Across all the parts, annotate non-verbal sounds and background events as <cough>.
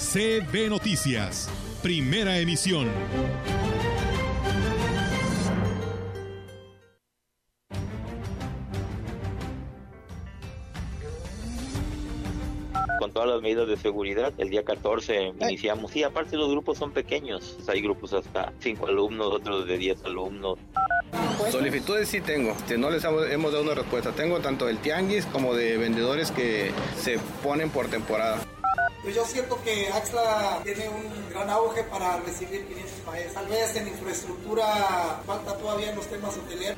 CB Noticias, primera emisión. con todas las medidas de seguridad. El día 14 iniciamos. Sí, aparte los grupos son pequeños. Hay grupos hasta 5 alumnos, otros de 10 alumnos. Solicitudes sí tengo, no les hemos dado una respuesta. Tengo tanto del tianguis como de vendedores que se ponen por temporada. Pues yo siento que Axla tiene un gran auge para recibir clientes países. Tal vez en infraestructura falta todavía en los temas hoteleros.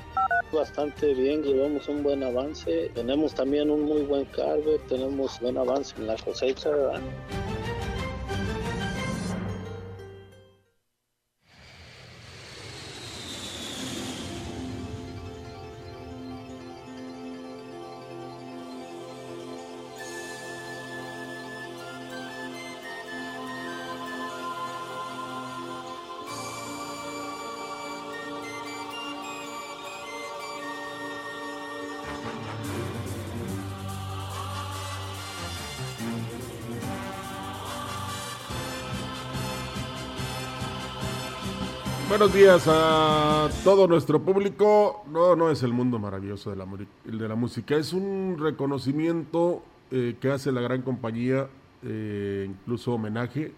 Bastante bien, llevamos un buen avance. Tenemos también un muy buen cargo, tenemos buen avance en la cosecha. Buenos días a todo nuestro público. No, no es el mundo maravilloso de la, de la música, es un reconocimiento eh, que hace la gran compañía, eh, incluso homenaje,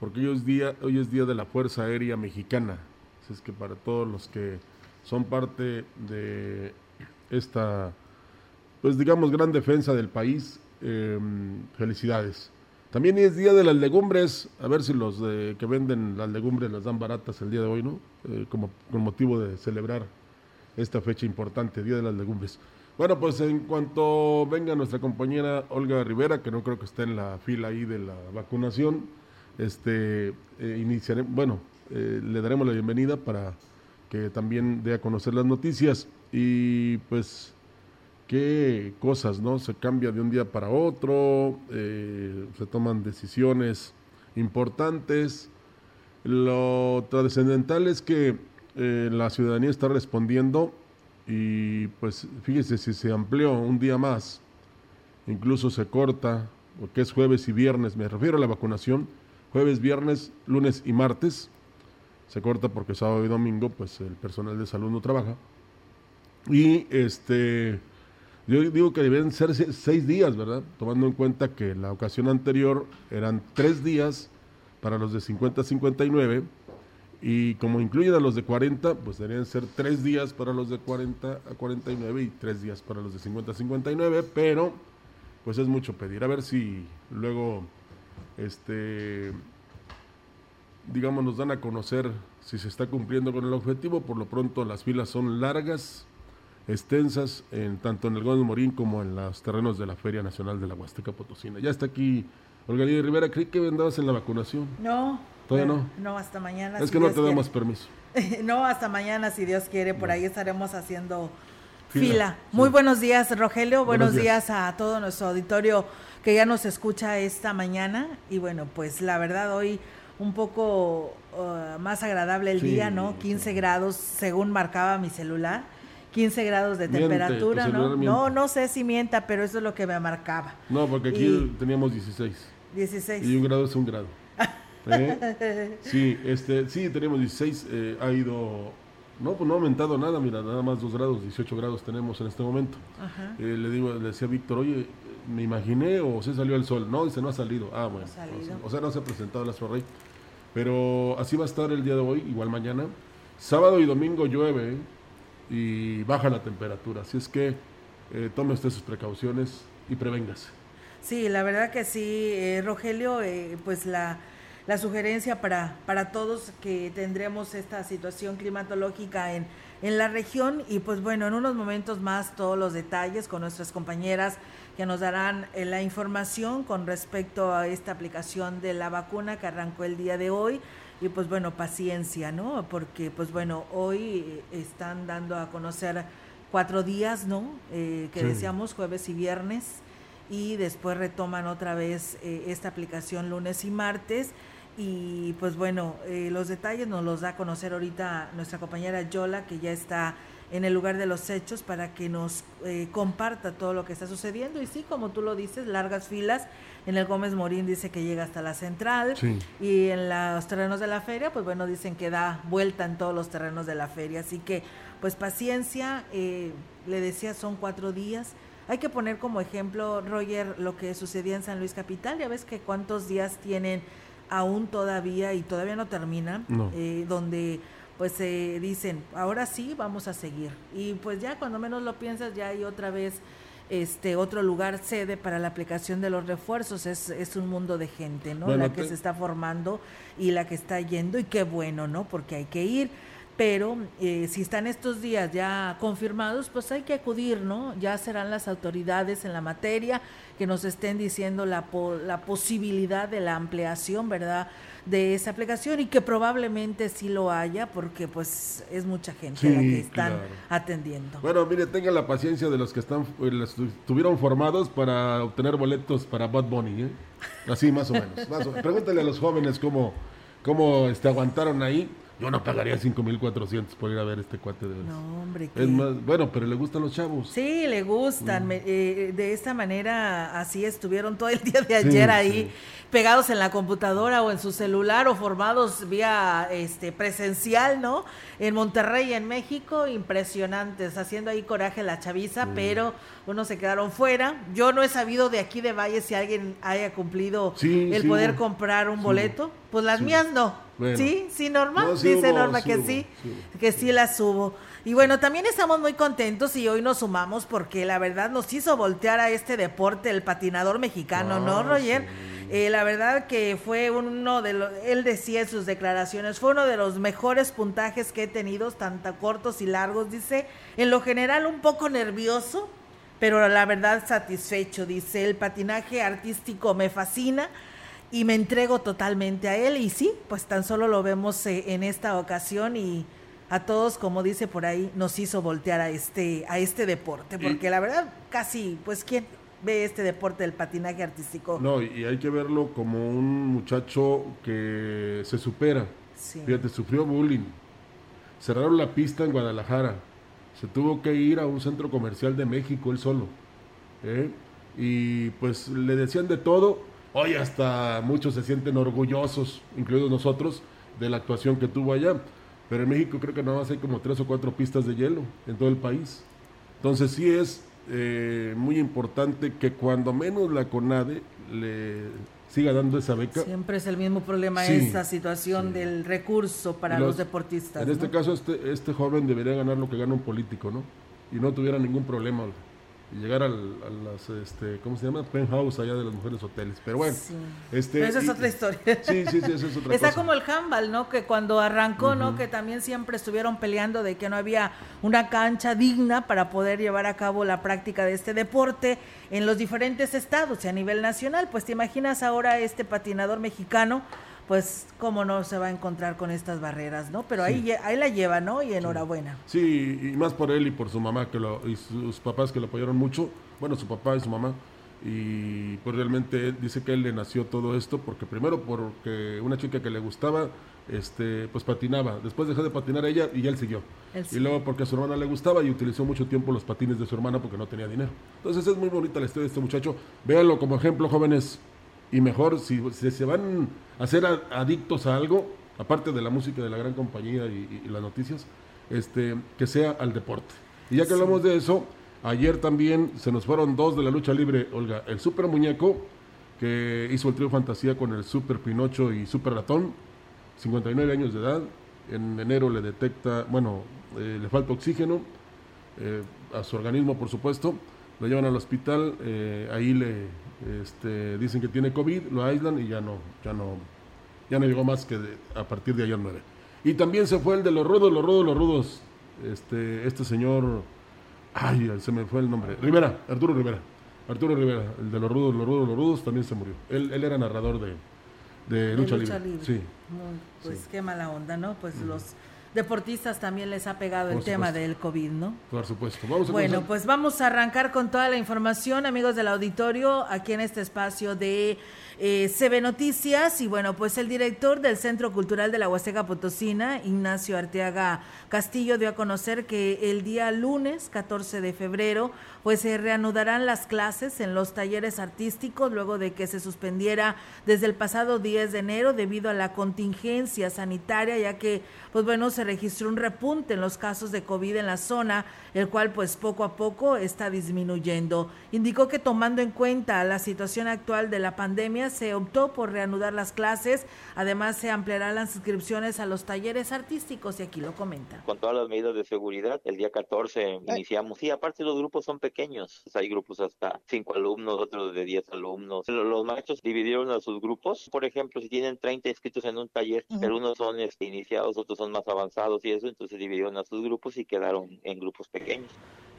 porque hoy es, día, hoy es Día de la Fuerza Aérea Mexicana. Así es que para todos los que son parte de esta, pues digamos, gran defensa del país, eh, felicidades. También es día de las legumbres, a ver si los que venden las legumbres las dan baratas el día de hoy, ¿no? Eh, como con motivo de celebrar esta fecha importante, Día de las Legumbres. Bueno, pues en cuanto venga nuestra compañera Olga Rivera, que no creo que esté en la fila ahí de la vacunación, este, eh, bueno, eh, le daremos la bienvenida para que también dé a conocer las noticias y pues qué cosas, ¿no? Se cambia de un día para otro, eh, se toman decisiones importantes. Lo trascendental es que eh, la ciudadanía está respondiendo y pues fíjese si se amplió un día más, incluso se corta, porque es jueves y viernes, me refiero a la vacunación, jueves, viernes, lunes y martes, se corta porque sábado y domingo pues el personal de salud no trabaja. Y este yo digo que deben ser seis días, ¿verdad? Tomando en cuenta que la ocasión anterior eran tres días para los de 50 a 59 y como incluyen a los de 40, pues deberían ser tres días para los de 40 a 49 y tres días para los de 50 a 59, pero pues es mucho pedir. A ver si luego, este, digamos, nos dan a conocer si se está cumpliendo con el objetivo. Por lo pronto las filas son largas extensas, en, tanto en el Gómez Morín como en los terrenos de la Feria Nacional de la Huasteca Potosina. Ya está aquí Olga Lidia Rivera, creí que vendabas en la vacunación. No. ¿Todavía no? No, hasta mañana. Es que no te damos permiso. <laughs> no, hasta mañana, si Dios quiere, por ahí estaremos haciendo fila. Muy buenos días, Rogelio. Buenos, días. a todo nuestro auditorio que ya nos escucha esta mañana. Y bueno, pues la verdad hoy un poco uh, más agradable el día, ¿no? 15 grados según marcaba mi celular 15 grados de temperatura, ¿no? No, no sé si mienta, pero eso es lo que me marcaba. No, porque aquí teníamos 16. 16. Y un grado es un grado. ¿Eh? <laughs> Sí, este, sí, tenemos 16, eh, ha ido, no, pues no ha aumentado nada, mira, nada más 2 grados, 18 grados tenemos en este momento. Eh, le digo, le decía a Víctor, oye, me imaginé o se salió el sol. No, dice, no ha salido. Ah, bueno. O sea, no se ha presentado la rey. Pero así va a estar el día de hoy, igual mañana. Sábado y domingo llueve, y baja la temperatura. Así es que eh, tome usted sus precauciones y prevéngase. Sí, la verdad que sí, eh, Rogelio, eh, pues la, la sugerencia para, para todos que tendremos esta situación climatológica en, en la región y pues bueno, en unos momentos más todos los detalles con nuestras compañeras que nos darán eh, la información con respecto a esta aplicación de la vacuna que arrancó el día de hoy y pues bueno, paciencia, ¿no? Porque pues bueno, hoy están dando a conocer cuatro días, ¿no? Eh, que decíamos jueves y viernes y después retoman otra vez eh, esta aplicación lunes y martes y pues bueno, eh, los detalles nos los da a conocer ahorita nuestra compañera Yola, que ya está en el lugar de los hechos para que nos eh, comparta todo lo que está sucediendo. Y sí, como tú lo dices, largas filas. En el Gómez Morín dice que llega hasta la central. Y en los terrenos de la feria, pues bueno, dicen que da vuelta en todos los terrenos de la feria. Así que, pues paciencia. Eh, le decía, son cuatro días. Hay que poner como ejemplo, Roger, lo que sucedía en San Luis Capital. Ya ves que cuántos días tienen aún todavía y todavía no termina, eh, donde pues se dicen, ahora sí vamos a seguir. Y pues ya cuando menos lo piensas, ya hay otra vez este otro lugar sede para la aplicación de los refuerzos. Es, es un mundo de gente, ¿no? la que se está formando y la que está yendo, y qué bueno, ¿no? Porque hay que ir pero eh, si están estos días ya confirmados, pues hay que acudir, ¿no? Ya serán las autoridades en la materia que nos estén diciendo la, la posibilidad de la ampliación, ¿verdad? de esa aplicación y que probablemente sí lo haya porque pues es mucha gente la que están atendiendo. Bueno, mire, tengan la paciencia de los que están eh, estuvieron formados para obtener boletos para Bad Bunny, ¿eh? Así más o menos. Más Pregúntale a los jóvenes cómo, cómo este, aguantaron ahí yo no pagaría 5.400 por ir a ver este cuate de No, hombre. Es más, bueno, pero le gustan los chavos. Sí, le gustan. Mm. Eh, de esta manera, así estuvieron todo el <laughs> día de ayer ahí, pegados en la computadora o en su celular o formados vía este presencial, ¿no? En Monterrey, en México, impresionantes, haciendo ahí coraje la chaviza, pero unos se quedaron fuera. Yo no he sabido de aquí de Valle si alguien haya cumplido el poder comprar un boleto. Pues las mías no. Sí, sí, Norma. Dice Norma que sí, que sí la subo. Y bueno, también estamos muy contentos y hoy nos sumamos porque la verdad nos hizo voltear a este deporte el patinador mexicano, ¿no, ah, Roger? Eh, la verdad que fue uno de los, él decía en sus declaraciones, fue uno de los mejores puntajes que he tenido, tanto cortos y largos, dice, en lo general un poco nervioso, pero la verdad satisfecho, dice, el patinaje artístico me fascina y me entrego totalmente a él. Y sí, pues tan solo lo vemos eh, en esta ocasión y a todos, como dice por ahí, nos hizo voltear a este, a este deporte, porque la verdad, casi, pues, ¿quién ve este deporte del patinaje artístico? No, y hay que verlo como un muchacho que se supera. Fíjate, sufrió bullying. Cerraron la pista en Guadalajara. Se tuvo que ir a un centro comercial de México él solo. ¿eh? Y pues le decían de todo Hoy hasta muchos se sienten orgullosos, incluidos nosotros, de la actuación que tuvo allá. Pero en México creo que nada más hay como tres o cuatro pistas de hielo en todo el país. Entonces sí es eh, muy importante que cuando menos la CONADE le siga dando esa beca. Siempre es el mismo problema esa situación del recurso para los, deportistas. En este caso este, este joven debería ganar lo que gana un político, ¿no? Y no tuviera ningún problema y llegar al, a las, este, ¿cómo se llama? Penthouse allá de las mujeres hoteles. Pero bueno, este, Pero esa es otra historia. Sí, sí, sí, esa es otra <laughs> Está como el handball, ¿no? Que cuando arrancó, ¿no? Que también siempre estuvieron peleando de que no había una cancha digna para poder llevar a cabo la práctica de este deporte en los diferentes estados y a nivel nacional. Pues te imaginas ahora este patinador mexicano pues cómo no se va a encontrar con estas barreras, ¿no? Pero ahí, ahí la lleva, ¿no? Y enhorabuena. Sí, y más por él y por su mamá que lo, y sus papás que lo apoyaron mucho, bueno, su papá y su mamá, y pues realmente dice que él le nació todo esto porque primero porque una chica que le gustaba, este, pues patinaba, después dejó de patinar ella y él siguió. Y luego porque a su hermana le gustaba y utilizó mucho tiempo los patines de su hermana porque no tenía dinero. Entonces es muy bonita la historia de este muchacho. Véanlo como ejemplo, jóvenes, y mejor si, se van a ser adictos a algo, aparte de la música de la gran compañía y, las noticias, este, que sea al deporte. Y ya que hablamos de eso, ayer también se nos fueron dos de la lucha libre, Olga, el Super Muñeco, que hizo el trío Fantasía con el Super Pinocho y Super Ratón, 59 años de edad, en enero le detecta, bueno, eh, le falta oxígeno eh, a su organismo, por supuesto, lo llevan al hospital, eh, ahí le este, dicen que tiene COVID, lo aíslan y ya no, ya no, Ya no llegó más que a partir de ayer 9. Y también se fue el de los rudos, los rudos, los rudos. Este, este señor, ay, se me fue el nombre. Rivera, Arturo Rivera. Arturo Rivera, el de los rudos, los rudos, los rudos, también se murió. Él, él era narrador de, de, lucha, libre. Sí. pues qué mala onda, ¿no? Pues los deportistas también les ha pegado el tema del COVID, ¿no? Por supuesto. Vamos bueno, pues vamos a arrancar con toda la información, amigos del auditorio, aquí en este espacio de eh, CB Noticias y bueno, pues el director del Centro Cultural de la Huasteca Potosina, Ignacio Arteaga Castillo, dio a conocer que el día lunes 14 de febrero pues se reanudarán las clases en los talleres artísticos luego de que se suspendiera desde el pasado 10 de enero debido a la contingencia sanitaria, ya que pues bueno, se registró un repunte en los casos de COVID en la zona, el cual pues poco a poco está disminuyendo. Indicó que tomando en cuenta la situación actual de la pandemia, se optó por reanudar las clases. Además, se ampliarán las inscripciones a los talleres artísticos y aquí lo comenta. Con todas las medidas de seguridad, el día 14 iniciamos. Sí, aparte los grupos son pequeños. Hay grupos hasta cinco alumnos, otros de 10 alumnos. Los maestros dividieron a sus grupos. Por ejemplo, si tienen 30 inscritos en un taller, pero unos son este, iniciados, otros son más avanzados y eso, entonces dividieron a sus grupos y quedaron en grupos pequeños.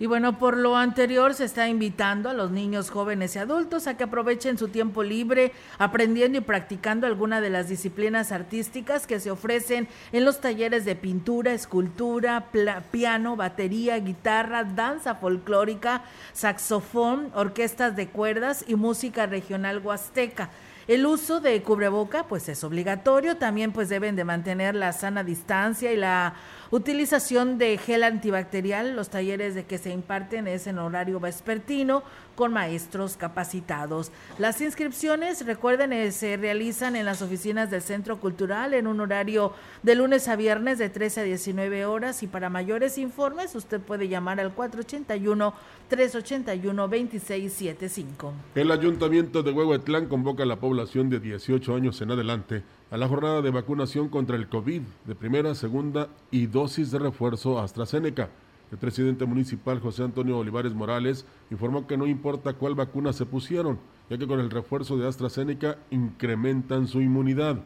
Y bueno, por lo anterior se está invitando a los niños, jóvenes y adultos a que aprovechen su tiempo libre aprendiendo y practicando alguna de las disciplinas artísticas que se ofrecen en los talleres de pintura, escultura, piano, batería, guitarra, danza folclórica, saxofón, orquestas de cuerdas y música regional huasteca. El uso de cubreboca pues es obligatorio, también pues deben de mantener la sana distancia y la utilización de gel antibacterial. Los talleres de que se imparten es en horario vespertino con maestros capacitados. Las inscripciones, recuerden, eh, se realizan en las oficinas del Centro Cultural en un horario de lunes a viernes de 13 a 19 horas y para mayores informes usted puede llamar al 481 381 2675. El Ayuntamiento de Huehuetlán convoca a la población de 18 años en adelante a la jornada de vacunación contra el COVID de primera, segunda y dosis de refuerzo AstraZeneca. El presidente municipal José Antonio Olivares Morales informó que no importa cuál vacuna se pusieron, ya que con el refuerzo de AstraZeneca incrementan su inmunidad.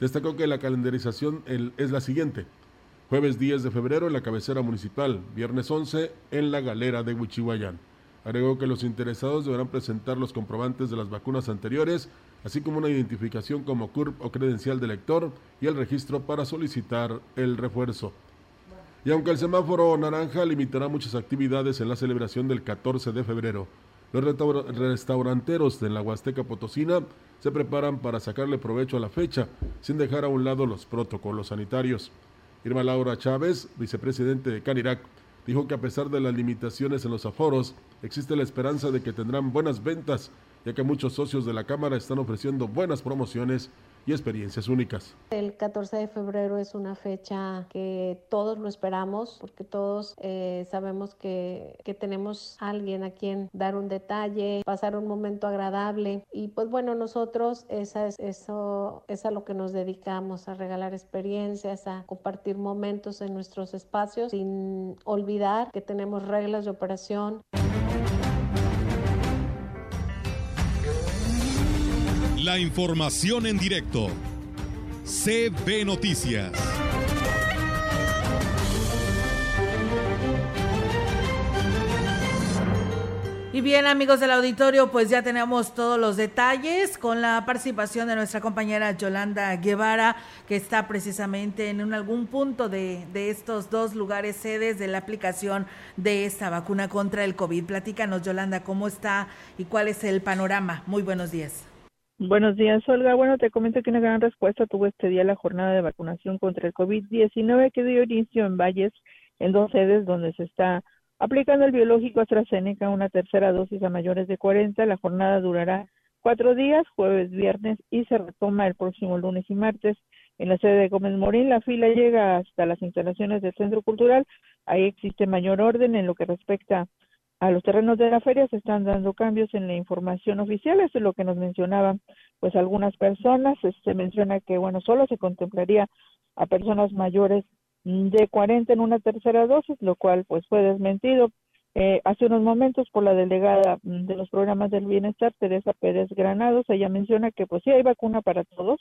Destacó que la calendarización es la siguiente. Jueves 10 de febrero en la cabecera municipal, viernes 11 en la galera de Huichihuayán. Agregó que los interesados deberán presentar los comprobantes de las vacunas anteriores así como una identificación como CURP o credencial de lector y el registro para solicitar el refuerzo. Y aunque el semáforo naranja limitará muchas actividades en la celebración del 14 de febrero, los restauranteros de la Huasteca Potosina se preparan para sacarle provecho a la fecha, sin dejar a un lado los protocolos sanitarios. Irma Laura Chávez, vicepresidente de Canirac, dijo que a pesar de las limitaciones en los aforos, existe la esperanza de que tendrán buenas ventas ya que muchos socios de la Cámara están ofreciendo buenas promociones y experiencias únicas. El 14 de febrero es una fecha que todos lo esperamos porque todos eh, sabemos que, que, tenemos alguien a quien dar un detalle, pasar un momento agradable y pues bueno, nosotros esa es, eso es a lo que nos dedicamos, a regalar experiencias, a compartir momentos en nuestros espacios sin olvidar que tenemos reglas de operación. La información en directo. CB Noticias. Y bien, amigos del auditorio, pues ya tenemos todos los detalles con la participación de nuestra compañera Yolanda Guevara, que está precisamente en algún punto de, estos dos lugares sedes de la aplicación de esta vacuna contra el COVID. Platícanos, Yolanda, cómo está y cuál es el panorama. Muy buenos días. Buenos días, Olga. Bueno, te comento que una gran respuesta tuvo este día la jornada de vacunación contra el COVID-19 que dio inicio en Valles, en dos sedes donde se está aplicando el biológico AstraZeneca, una tercera dosis a mayores de 40. La jornada durará cuatro días, jueves, viernes y se retoma el próximo lunes y martes. En la sede de Gómez Morín, la fila llega hasta las instalaciones del Centro Cultural. Ahí existe mayor orden en lo que respecta a los terrenos de la feria se están dando cambios en la información oficial, eso es lo que nos mencionaban pues algunas personas, se menciona que bueno, solo se contemplaría a personas mayores de 40 en una tercera dosis, lo cual pues fue desmentido. Eh, hace unos momentos por la delegada de los programas del bienestar, Teresa Pérez Granados, ella menciona que pues sí hay vacuna para todos,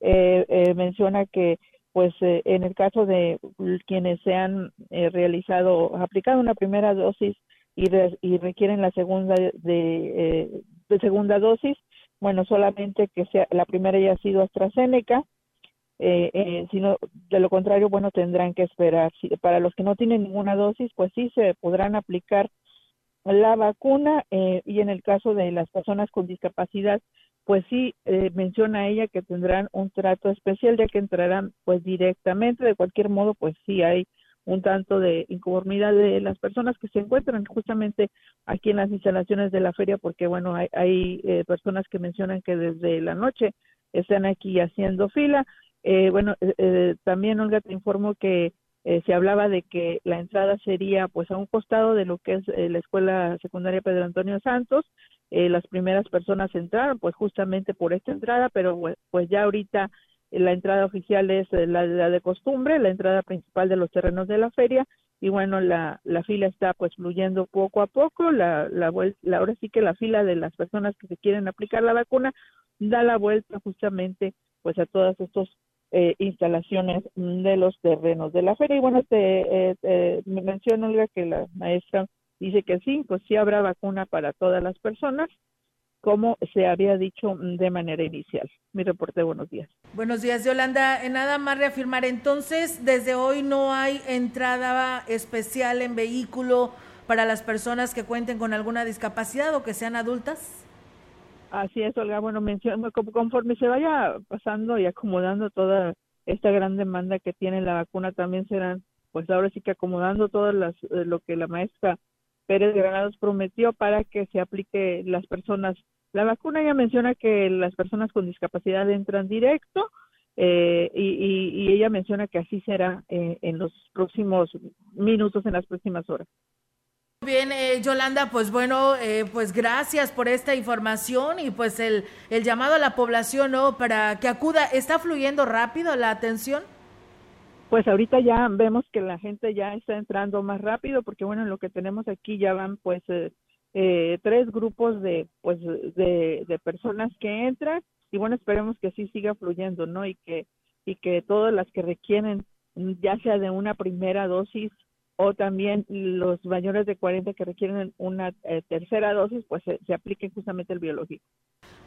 menciona que pues en el caso de quienes se han realizado, aplicado una primera dosis y, y requieren la segunda de, de segunda dosis, bueno, solamente que sea la primera haya sido AstraZeneca, eh, eh, sino de lo contrario, bueno, tendrán que esperar. para los que no tienen ninguna dosis, pues sí se podrán aplicar la vacuna eh, y en el caso de las personas con discapacidad, pues sí eh, menciona ella que tendrán un trato especial ya que entrarán pues directamente. De cualquier modo, pues sí hay un tanto de inconformidad de las personas que se encuentran justamente aquí en las instalaciones de la feria, porque bueno, hay, hay eh, personas que mencionan que desde la noche están aquí haciendo fila. Eh, bueno, eh, eh también Olga te informo que se hablaba de que la entrada sería pues a un costado de lo que es la escuela secundaria Pedro Antonio Santos. las primeras personas entraron pues justamente por esta entrada, pero pues ya ahorita la entrada oficial es la, de costumbre, la entrada principal de los terrenos de la feria y bueno, la, la fila está pues fluyendo poco a poco, la, la, la, ahora sí que la fila de las personas que se quieren aplicar la vacuna da la vuelta justamente pues a todas estas eh, instalaciones de los terrenos de la feria. Y bueno, te, eh, me menciona Olga que la maestra dice que sí, pues sí habrá vacuna para todas las personas como se había dicho de manera inicial. Mi reporte, buenos días. Buenos días, Yolanda. Nada más reafirmar, entonces, desde hoy no hay entrada especial en vehículo para las personas que cuenten con alguna discapacidad o que sean adultas. Así es, Olga. Bueno, menciono, conforme se vaya pasando y acomodando toda esta gran demanda que tiene la vacuna, también serán, pues ahora sí que acomodando todo las, eh, lo que la maestra Pérez Granados prometió para que se aplique las personas. La vacuna ya menciona que las personas con discapacidad entran directo eh, y, ella menciona que así será eh, en los próximos minutos, en las próximas horas. Bien, eh, Yolanda, pues bueno, pues gracias por esta información y pues el, el llamado a la población, ¿no? Para que acuda, ¿está fluyendo rápido la atención? Pues ahorita ya vemos que la gente ya está entrando más rápido porque bueno lo que tenemos aquí ya van pues eh, eh, tres grupos de pues de, de, personas que entran y bueno esperemos que así siga fluyendo no y que y que todas las que requieren ya sea de una primera dosis o también los mayores de 40 que requieren una eh, tercera dosis, pues se, se, aplique justamente el biológico.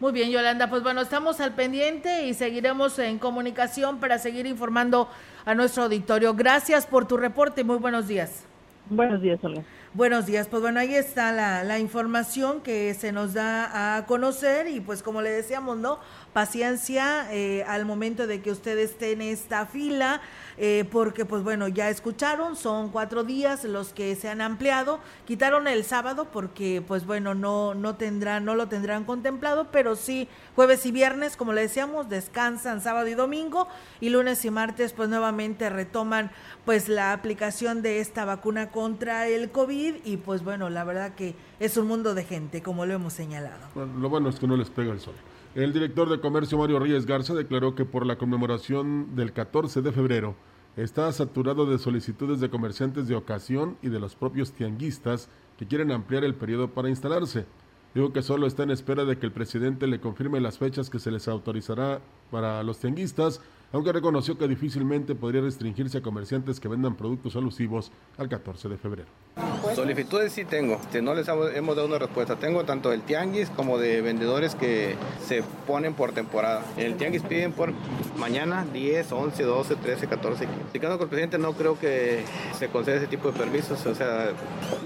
Muy bien, Yolanda, pues bueno, estamos al pendiente y seguiremos en comunicación para seguir informando a nuestro auditorio. Gracias por tu reporte muy buenos días. Buenos días, Olga. Buenos días, pues bueno, ahí está la, la información que se nos da a conocer y pues como le decíamos, ¿no? Paciencia eh, al momento de que usted esté en esta fila eh, porque pues bueno, ya escucharon, son cuatro días los que se han ampliado, quitaron el sábado porque pues bueno, no, no tendrán, no lo tendrán contemplado, pero sí jueves y viernes, como le decíamos, descansan sábado y domingo y lunes y martes pues nuevamente retoman pues la aplicación de esta vacuna contra el COVID y pues bueno, la verdad que es un mundo de gente, como lo hemos señalado. lo bueno es que no les pega el sol. El director de comercio Mario Reyes Garza declaró que por la conmemoración del 14 de febrero, está saturado de solicitudes de comerciantes de ocasión y de los propios tianguistas que quieren ampliar el periodo para instalarse. Digo que solo está en espera de que el presidente le confirme las fechas que se les autorizará para los tianguistas aunque reconoció que difícilmente podría restringirse a comerciantes que vendan productos alusivos al 14 de febrero. Solicitudes sí tengo, no les hemos dado una respuesta. Tengo tanto del tianguis como de vendedores que se ponen por temporada. En el tianguis piden por mañana 10, 11, 12, 13, 14, 15. Explicando con el presidente no creo que se conceda ese tipo de permisos. O sea,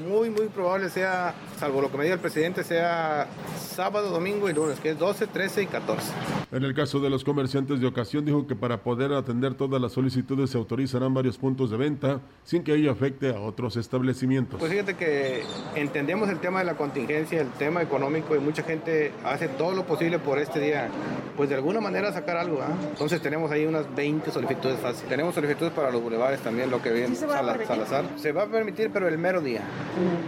muy, muy probable sea, salvo lo que me diga el presidente, sea sábado, domingo y lunes, que es 12, 13 y 14. En el caso de los comerciantes de ocasión, dijo que para poder atender todas las solicitudes se autorizarán varios puntos de venta sin que ello afecte a otros establecimientos. Pues fíjate que entendemos el tema de la contingencia, el tema económico y mucha gente hace todo lo posible por este día, pues de alguna manera sacar algo. ¿ah? Entonces tenemos ahí unas 20 solicitudes fáciles. Tenemos solicitudes para los bulevares también, lo que viene ¿Sí Salazar. Se va a permitir, pero el mero día.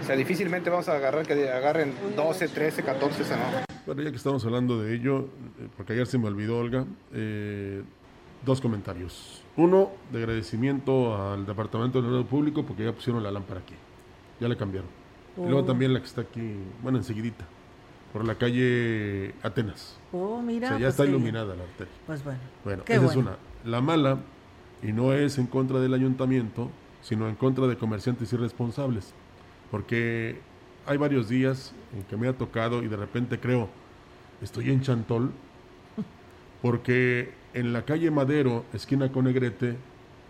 O sea, difícilmente vamos a agarrar que agarren 12, 13, 14, no. Bueno, ya que estamos hablando de ello, eh, porque ayer se me olvidó, Olga, eh, dos comentarios. Uno, de agradecimiento al Departamento de Orden Público porque ya pusieron la lámpara aquí. Ya le cambiaron. Y luego oh. también la que está aquí, bueno, enseguidita. por la calle Atenas. Oh, mira. O sea, ya pues está iluminada la arteria. Pues bueno. Bueno, qué esa es una. La mala, y no es en contra del ayuntamiento, sino en contra de comerciantes irresponsables. Porque hay varios días en que me ha tocado y de repente creo, estoy en Chantol, <laughs> porque en la calle Madero, esquina con Negrete,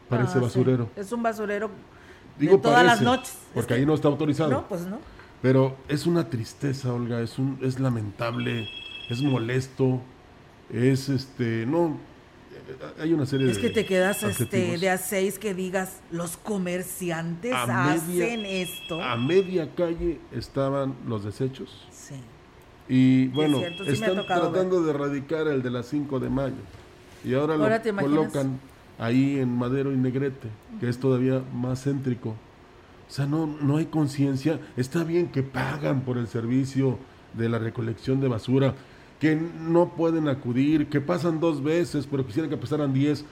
parece Ah, sí. basurero. Es un basurero Digo de todas las noches. Es Porque que- ahí no está autorizado. No, pues no. Pero es una tristeza, Olga, es un, es lamentable, es molesto, es este, no, eh, hay una serie Es de que te quedas este, de a seis que digas, los comerciantes A hacen media- esto. A media calle estaban los desechos Sí. y bueno, cierto, sí están tratando de erradicar el de las 5 de mayo y ahora, Ahora lo colocan ahí en Madero y Negrete, que es todavía más céntrico. O sea, no, no hay conciencia. Está bien que pagan por el servicio de la recolección de basura, que no pueden acudir, que pasan dos veces, pero quisieran que pasaran diez.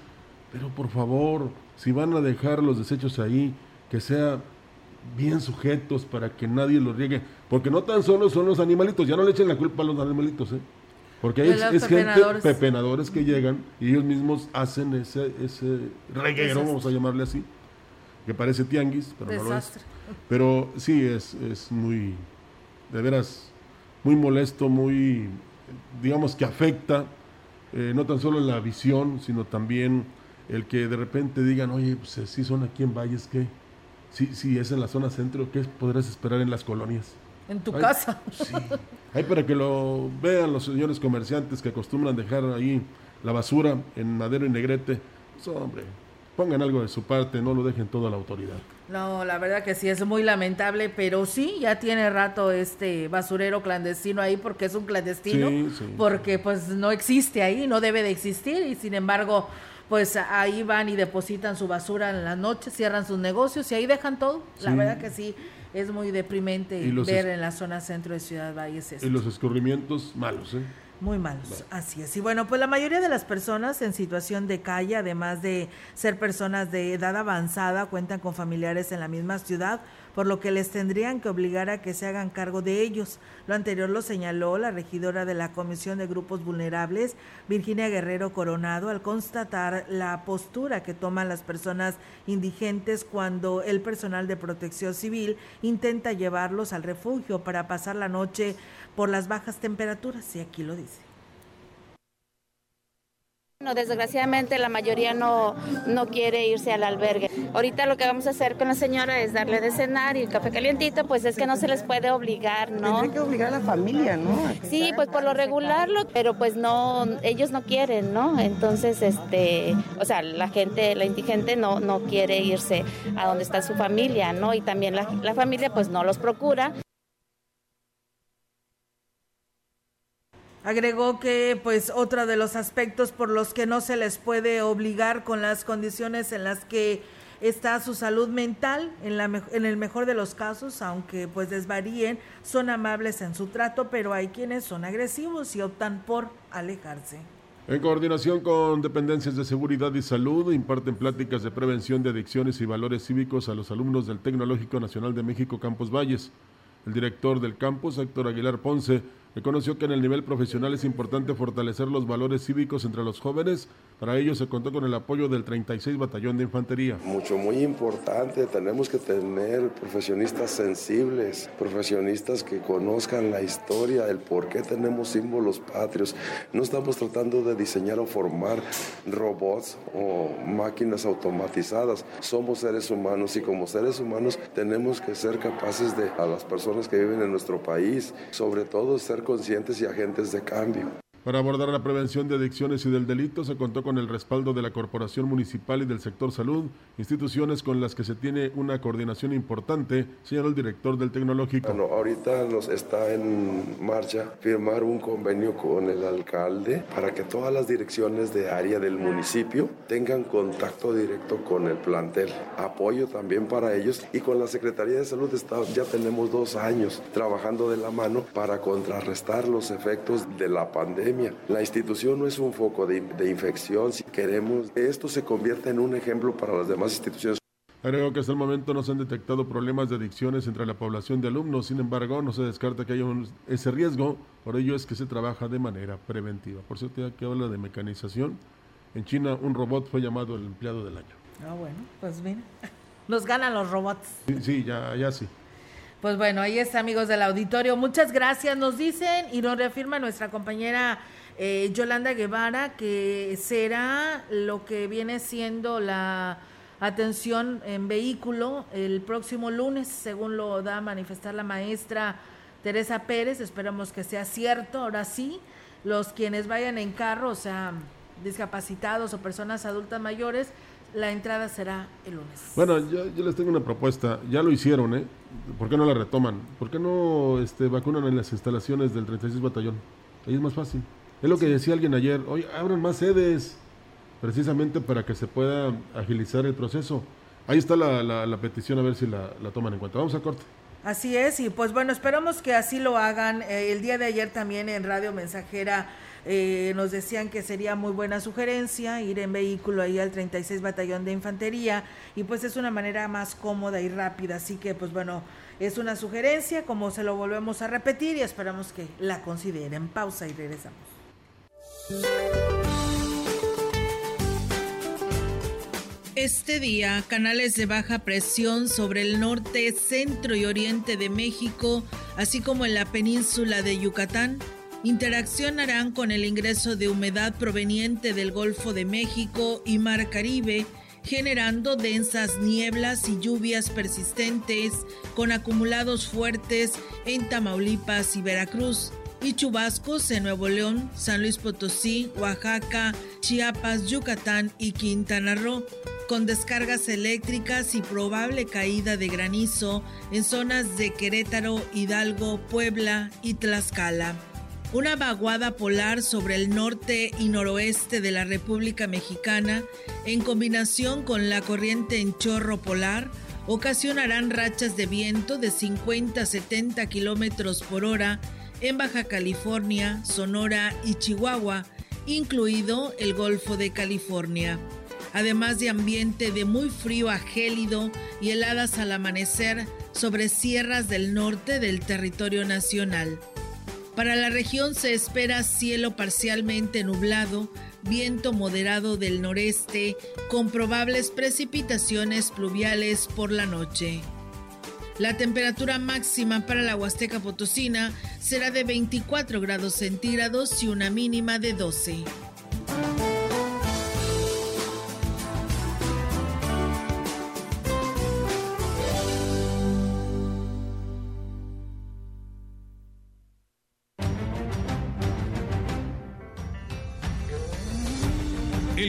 Pero por favor, si van a dejar los desechos ahí, que sea bien sujetos para que nadie los riegue. Porque no tan solo son los animalitos, ya no le echen la culpa a los animalitos, ¿eh? Porque hay los es gente, pepenadores. que llegan y ellos mismos hacen ese, ese reguero, Desastre. vamos a llamarle así, que parece tianguis, pero no lo es. Desastre. Pero sí, es, es muy, de veras, muy molesto, muy, digamos que afecta, eh, no tan solo la visión, sino también el que de repente digan, oye, pues si son aquí en Valles, ¿qué? Si, si es en la zona centro, ¿qué podrás esperar en las colonias? En tu Ay, casa. Sí. Ahí para que lo vean los señores comerciantes que acostumbran dejar ahí la basura en Madero y Negrete. Pues, hombre, pongan algo de su parte, no lo dejen todo a la autoridad. No, la verdad que sí, es muy lamentable, pero sí, ya tiene rato este basurero clandestino ahí porque es un clandestino, Sí, sí. porque pues no existe ahí, no debe de existir y sin embargo, pues ahí van y depositan su basura en la noche, cierran sus negocios y ahí dejan todo. La verdad que sí, es muy deprimente Y ver en la zona centro de Ciudad Valles esto. Y los escurrimientos malos, ¿eh? Muy malos, así es. Y bueno, pues la mayoría de las personas en situación de calle, además de ser personas de edad avanzada, cuentan con familiares en la misma ciudad, por lo que les tendrían que obligar a que se hagan cargo de ellos. Lo anterior lo señaló la regidora de la Comisión de Grupos Vulnerables, Virginia Guerrero Coronado, al constatar la postura que toman las personas indigentes cuando el personal de protección civil intenta llevarlos al refugio para pasar la noche por las bajas temperaturas, y aquí lo dice. No, desgraciadamente la mayoría no, no quiere irse al albergue. Ahorita lo que vamos a hacer con la señora es darle de cenar y el café calientito, pues es que no se les puede obligar, ¿no? Tendría que obligar a la familia, ¿no? Sí, pues por lo cargo, se regular, lo- pero pues no, ellos no quieren, ¿no? Entonces, este, o sea, la gente, la indigente no, no quiere irse a donde está su familia, ¿no? Y también la, la familia pues no los procura. Agregó que pues otro de los aspectos por los que no se les puede obligar con las condiciones en las que está su salud mental, en, la, en el mejor de los casos, aunque pues desvaríen, son amables en su trato, pero hay quienes son agresivos y optan por alejarse. En coordinación con dependencias de seguridad y salud, imparten pláticas de prevención de adicciones y valores cívicos a los alumnos del Tecnológico Nacional de México Campus Valles. El director del campus, Héctor Aguilar Ponce, reconoció que en el nivel profesional es importante fortalecer los valores cívicos entre los jóvenes. Para ello se contó con el apoyo del 36 Batallón de Infantería. Mucho, muy importante. Tenemos que tener profesionistas sensibles, profesionistas que conozcan la historia, el por qué tenemos símbolos patrios. No estamos tratando de diseñar o formar robots o máquinas automatizadas. Somos seres humanos y como seres humanos tenemos que ser capaces de, a las personas que viven en nuestro país, sobre todo ser conscientes y agentes de cambio. Para abordar la prevención de adicciones y del delito se contó con el respaldo de la Corporación Municipal y del sector salud, instituciones con las que se tiene una coordinación importante, señaló el director del tecnológico. Bueno, ahorita nos está en marcha firmar un convenio con el alcalde para que todas las direcciones de área del municipio tengan contacto directo con el plantel. Apoyo también para ellos y con la Secretaría de Salud está- ya tenemos dos años trabajando de la mano para contrarrestar los efectos de la pandemia. La institución no es un foco de, de infección. Si queremos que esto se convierta en un ejemplo para las demás instituciones. Agregó que hasta el momento no se han detectado problemas de adicciones entre la población de alumnos, sin embargo, no se descarta que haya ese riesgo, por ello es que se trabaja de manera preventiva. Por cierto, ya que habla de mecanización, en China un robot fue llamado el empleado del año. Ah, bueno, pues bien, <laughs> nos ganan los robots. Sí, ya, ya sí. Pues bueno, ahí está, amigos del auditorio. Muchas gracias, nos dicen y nos reafirma nuestra compañera eh, Yolanda Guevara que será lo que viene siendo la atención en vehículo el próximo lunes, según lo da a manifestar la maestra Teresa Pérez. Esperamos que sea cierto. Ahora sí, los quienes vayan en carro, o sea, discapacitados o personas adultas mayores, la entrada será el lunes. Bueno, yo, les tengo una propuesta. Ya lo hicieron, ¿eh? ¿Por qué no la retoman? ¿Por qué no este, vacunan en las instalaciones del 36 Batallón? Ahí es más fácil. Es lo que decía alguien ayer. Oye, abran más sedes precisamente para que se pueda agilizar el proceso. Ahí está la, la, petición, a ver si la, toman en cuenta. Vamos a corte. Así es, y pues bueno, esperamos que así lo hagan. Eh, el día de ayer también en Radio Mensajera eh, nos decían que sería muy buena sugerencia ir en vehículo ahí al 36 Batallón de Infantería y pues es una manera más cómoda y rápida. Así que pues bueno, es una sugerencia, como se lo volvemos a repetir y esperamos que la consideren. Pausa y regresamos. Este día, canales de baja presión sobre el norte, centro y oriente de México, así como en la península de Yucatán, interaccionarán con el ingreso de humedad proveniente del Golfo de México y Mar Caribe, generando densas nieblas y lluvias persistentes con acumulados fuertes en Tamaulipas y Veracruz y chubascos en Nuevo León, San Luis Potosí, Oaxaca, Chiapas, Yucatán y Quintana Roo con descargas eléctricas y probable caída de granizo en zonas de Querétaro, Hidalgo, Puebla y Tlaxcala. Una vaguada polar sobre el norte y noroeste de la República Mexicana, en combinación con la corriente en chorro polar, ocasionarán rachas de viento de 50 a 70 kilómetros por hora en Baja California, Sonora y Chihuahua, incluido el Golfo de California además de ambiente de muy frío a gélido y heladas al amanecer sobre sierras del norte del territorio nacional. Para la región se espera cielo parcialmente nublado, viento moderado del noreste, con probables precipitaciones pluviales por la noche. La temperatura máxima para la Huasteca Potosina será de 24 grados centígrados y una mínima de 12.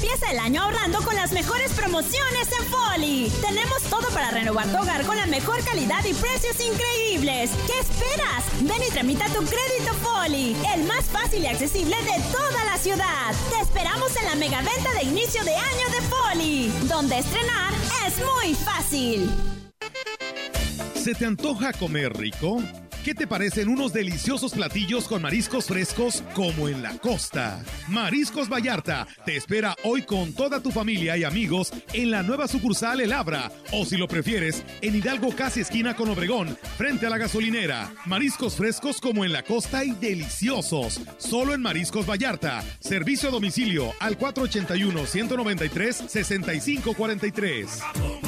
Empieza el año ahorrando con las mejores promociones en Foli. Tenemos todo para renovar tu hogar con la mejor calidad y precios increíbles. ¿Qué esperas? Ven y tramita tu crédito Foli, el más fácil y accesible de toda la ciudad. Te esperamos en la mega venta de inicio de año de Foli, donde estrenar es muy fácil. ¿Se te antoja comer rico? ¿Qué te parecen unos deliciosos platillos con mariscos frescos como en la costa? Mariscos Vallarta te espera hoy con toda tu familia y amigos en la nueva sucursal El Abra o si lo prefieres en Hidalgo casi esquina con Obregón frente a la gasolinera. Mariscos frescos como en la costa y deliciosos. Solo en Mariscos Vallarta. Servicio a domicilio al 481 193 6543.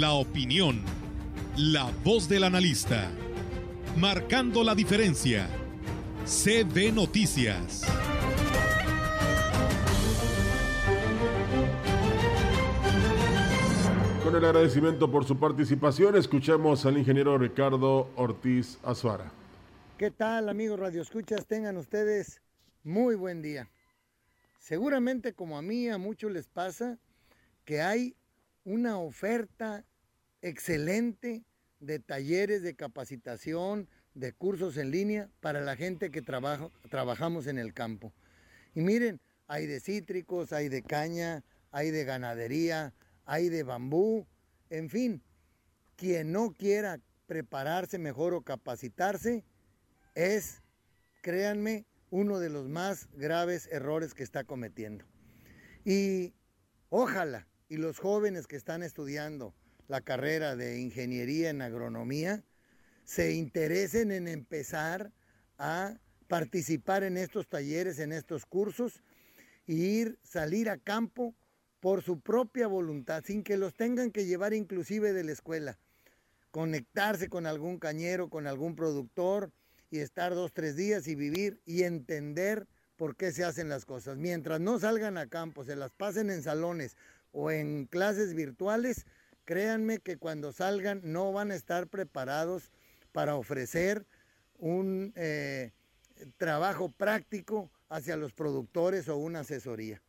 la opinión, la voz del analista, marcando la diferencia. CB Noticias. Con el agradecimiento por su participación, escuchemos al ingeniero Ricardo Ortiz Azuara. ¿Qué tal, amigos Radio Escuchas? Tengan ustedes muy buen día. Seguramente, como a mí, a muchos les pasa, que hay una oferta excelente de talleres de capacitación, de cursos en línea para la gente que trabaja, trabajamos en el campo. Y miren, hay de cítricos, hay de caña, hay de ganadería, hay de bambú, en fin, quien no quiera prepararse mejor o capacitarse es, créanme, uno de los más graves errores que está cometiendo. Y ojalá, y los jóvenes que están estudiando la carrera de ingeniería en agronomía, se interesen en empezar a participar en estos talleres, en estos cursos, e ir, salir a campo por su propia voluntad, sin que los tengan que llevar inclusive de la escuela. Conectarse con algún cañero, con algún productor y estar dos, tres días y vivir y entender por qué se hacen las cosas. Mientras no salgan a campo, se las pasen en salones o en clases virtuales, créanme que cuando salgan no van a estar preparados para ofrecer un eh, trabajo práctico hacia los productores o una asesoría.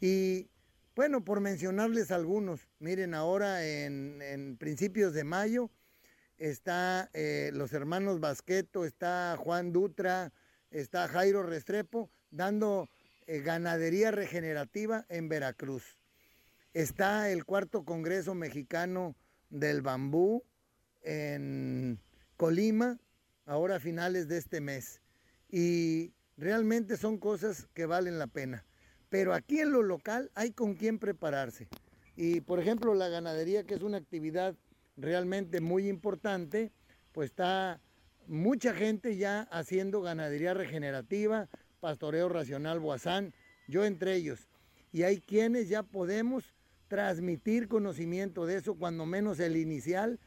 Y bueno, por mencionarles algunos, miren, ahora en, principios de mayo está eh, los hermanos Basqueto, está Juan Dutra, está Jairo Restrepo, dando eh, ganadería regenerativa en Veracruz. Está el cuarto Congreso Mexicano del Bambú en Colima, ahora a finales de este mes. Y realmente son cosas que valen la pena. Pero aquí en lo local hay con quién prepararse. Y por ejemplo la ganadería, que es una actividad realmente muy importante, pues está mucha gente ya haciendo ganadería regenerativa, pastoreo racional boazán, yo entre ellos. Y hay quienes ya podemos transmitir conocimiento de eso, cuando menos el inicial,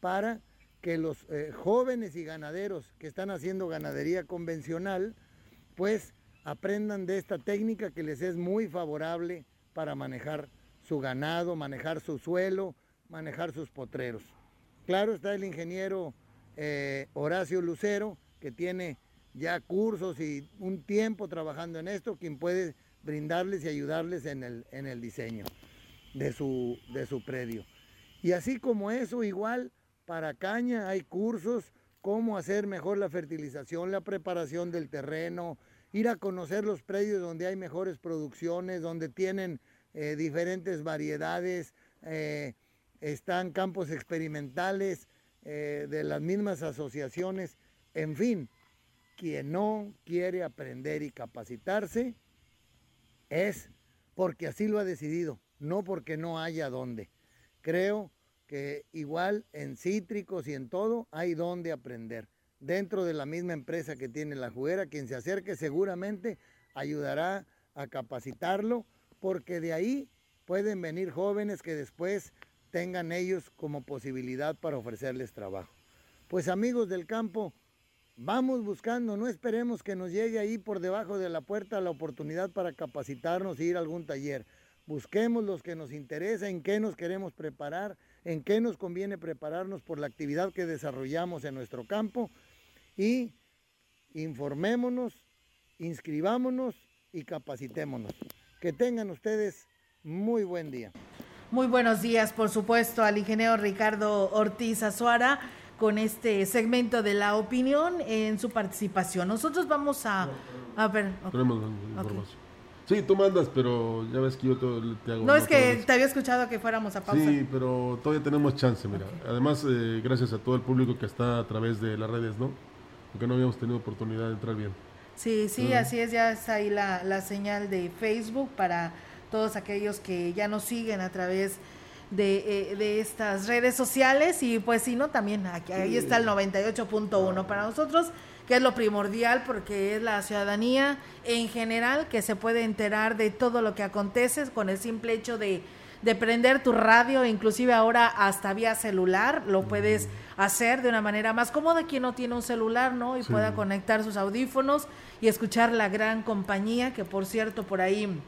para que los eh, jóvenes y ganaderos que están haciendo ganadería convencional, pues aprendan de esta técnica que les es muy favorable para manejar su ganado, manejar su suelo, manejar sus potreros. Claro está el ingeniero eh, Horacio Lucero, que tiene ya cursos y un tiempo trabajando en esto, quien puede brindarles y ayudarles en el, en el diseño de su, de su predio. Y así como eso, igual para caña hay cursos, cómo hacer mejor la fertilización, la preparación del terreno, ir a conocer los predios donde hay mejores producciones, donde tienen eh, diferentes variedades, eh, están campos experimentales eh, de las mismas asociaciones, en fin, quien no quiere aprender y capacitarse es porque así lo ha decidido, no porque no haya dónde. Creo que igual en cítricos y en todo hay donde aprender. Dentro de la misma empresa que tiene la juguera, quien se acerque seguramente ayudará a capacitarlo, porque de ahí pueden venir jóvenes que después tengan ellos como posibilidad para ofrecerles trabajo. Pues amigos del campo, vamos buscando, no esperemos que nos llegue ahí por debajo de la puerta la oportunidad para capacitarnos e ir a algún taller. Busquemos los que nos interesa, en qué nos queremos preparar, en qué nos conviene prepararnos por la actividad que desarrollamos en nuestro campo y informémonos, inscribámonos y capacitémonos. Que tengan ustedes muy buen día. Muy buenos días, por supuesto, al ingeniero Ricardo Ortiz Azuara con este segmento de la opinión en su participación. Nosotros vamos a, a ver. Tenemos la información. Sí, tú mandas, pero ya ves que yo te, hago. No, es que te había escuchado que fuéramos a pausa. Sí, pero todavía tenemos chance, mira. Además, eh, gracias a todo el público que está a través de las redes, ¿no? Porque no habíamos tenido oportunidad de entrar bien. Sí, sí, así es, ya está ahí la, la señal de Facebook para todos aquellos que ya nos siguen a través de, eh, de estas redes sociales y pues si no, también aquí, ahí está el 98.1 para nosotros que es lo primordial porque es la ciudadanía en general que se puede enterar de todo lo que acontece con el simple hecho de, de prender tu radio, inclusive ahora hasta vía celular, lo puedes hacer de una manera más cómoda quien no tiene un celular, ¿no? Y Sí. pueda conectar sus audífonos y escuchar la gran compañía, que por cierto por ahí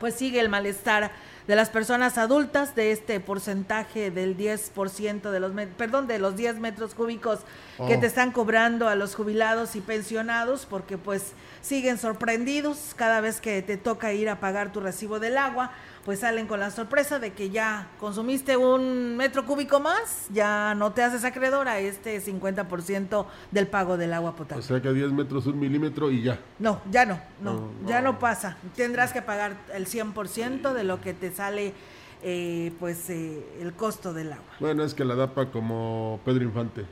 pues sigue el malestar de las personas adultas de este porcentaje del 10% de los, perdón, de los 10 metros cúbicos que Oh. te están cobrando a los jubilados y pensionados porque pues siguen sorprendidos cada vez que te toca ir a pagar tu recibo del agua, pues salen con la sorpresa de que ya consumiste un metro cúbico más, ya no te haces acreedor a este 50% del pago del agua potable. O sea que a 10 metros, un milímetro y ya. No, ya no, no, No, ya no pasa. Tendrás que pagar el 100% de lo que te sale, eh, pues, eh, el costo del agua. Bueno, es que la DAPA, como Pedro Infante,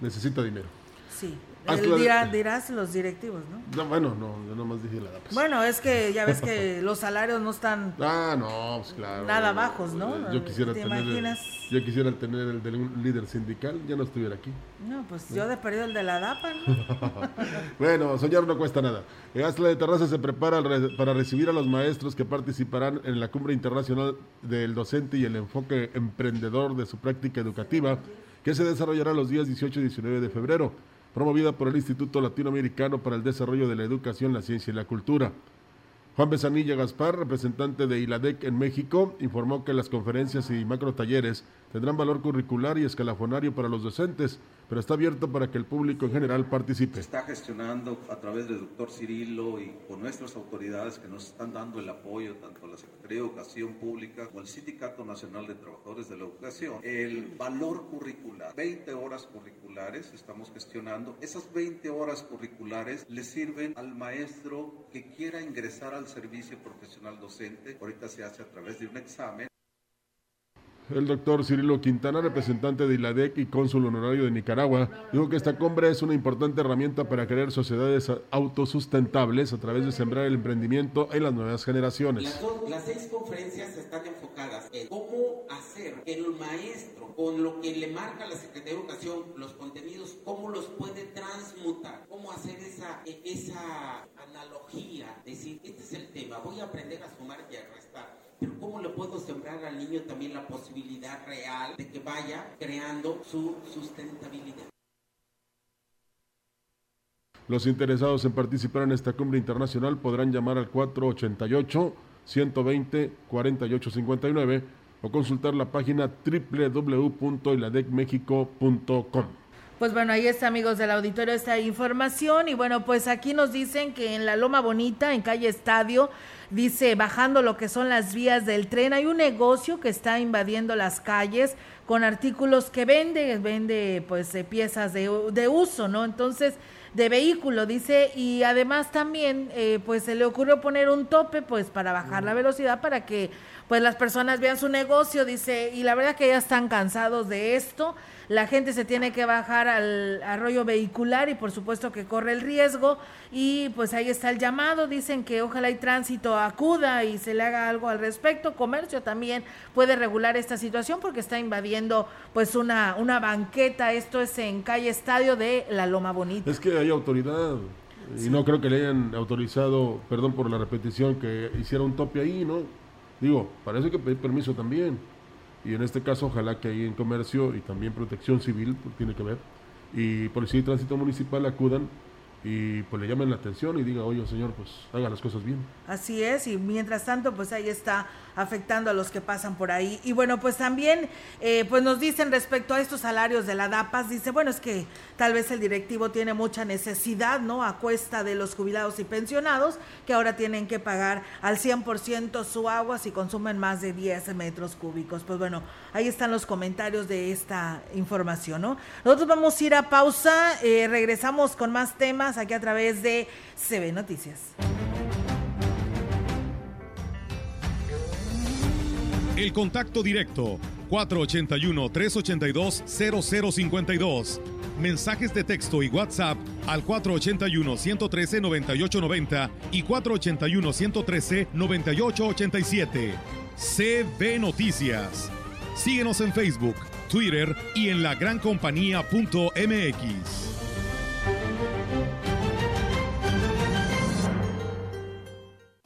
necesita dinero. Sí. Dirá- dirás los directivos, ¿no? No, bueno, no, yo nomás dije la DAPA. Bueno, es que ya ves que <laughs> los salarios no están Ah, no, pues claro. nada bajos, ¿no? Yo quisiera ¿Te tener el, imaginas? yo quisiera tener el de un líder sindical, ya no estuviera aquí. No, pues yo de perdido el de la DAPA, ¿no? <laughs> bueno, soñar no cuesta nada. El Astla de Terraza se prepara para recibir a los maestros que participarán en la Cumbre Internacional del Docente y el Enfoque Emprendedor de su práctica educativa, que se desarrollará los días 18 y 19 de febrero, promovida por el Instituto Latinoamericano para el Desarrollo de la Educación, la Ciencia y la Cultura. Juan Besanilla Gaspar, representante de ILADEC en México, informó que las conferencias y macro talleres tendrán valor curricular y escalafonario para los docentes, pero está abierto para que el público en general participe. Está gestionando a través del doctor Cirilo y con nuestras autoridades que nos están dando el apoyo, tanto la Secretaría de Educación Pública como el Sindicato Nacional de Trabajadores de la Educación, el valor curricular. 20 horas curriculares estamos gestionando. Esas 20 horas curriculares le sirven al maestro que quiera ingresar al servicio profesional docente. Ahorita se hace a través de un examen. El doctor Cirilo Quintana, representante de ILADEC y cónsul honorario de Nicaragua, dijo que esta cumbre es una importante herramienta para crear sociedades autosustentables a través de sembrar el emprendimiento en las nuevas generaciones. Las, seis conferencias están enfocadas en cómo hacer que el maestro, con lo que le marca la Secretaría de Educación, los contenidos, cómo los puede transmutar, cómo hacer esa, esa analogía, decir, este es el tema, voy a aprender a sumar y a restar. Pero ¿cómo le puedo sembrar al niño también la posibilidad real de que vaya creando su sustentabilidad? Los interesados en participar en esta cumbre internacional podrán llamar al 488-120-4859 o consultar la página www.iladecmexico.com. Pues bueno, ahí está, amigos del auditorio, esta información. Y bueno, pues aquí nos dicen que en la Loma Bonita, en calle Estadio, dice, bajando lo que son las vías del tren, hay un negocio que está invadiendo las calles con artículos que vende, vende pues eh, piezas de, de uso, ¿no? Entonces, de vehículo, dice, y además también, eh, pues se le ocurrió poner un tope, pues para bajar la velocidad, para que pues las personas vean su negocio, dice, y la verdad que ya están cansados de esto, la gente se tiene que bajar al arroyo vehicular y por supuesto que corre el riesgo, y pues ahí está el llamado, dicen que ojalá hay tránsito acuda y se le haga algo al respecto. Comercio también puede regular esta situación porque está invadiendo pues una, una banqueta. Esto es en calle Estadio de La Loma Bonita. Es que hay autoridad. Y no creo que le hayan autorizado, perdón por la repetición, que hiciera un tope ahí, ¿no? Digo, parece que pedir permiso también. Y en este caso, ojalá que ahí en comercio y también protección civil, pues, tiene que ver, y policía y tránsito municipal acudan y pues le llamen la atención y diga, oye señor, pues haga las cosas bien. Así es, y mientras tanto, pues ahí está afectando a los que pasan por ahí. Y bueno, pues también, eh, pues nos dicen respecto a estos salarios de la DAPAS, dice, bueno, es que tal vez el directivo tiene mucha necesidad, ¿no? A cuesta de los jubilados y pensionados, que ahora tienen que pagar al 100% su agua si consumen más de 10 metros cúbicos. Pues bueno, ahí están los comentarios de esta información, ¿no? Nosotros vamos a ir a pausa, eh, regresamos con más temas aquí a través de CB Noticias. El contacto directo 481-382-0052. Mensajes de texto y WhatsApp al 481-113-9890 y 481-113-9887. CB Noticias. Síguenos en Facebook, Twitter y en lagrancompañía.mx.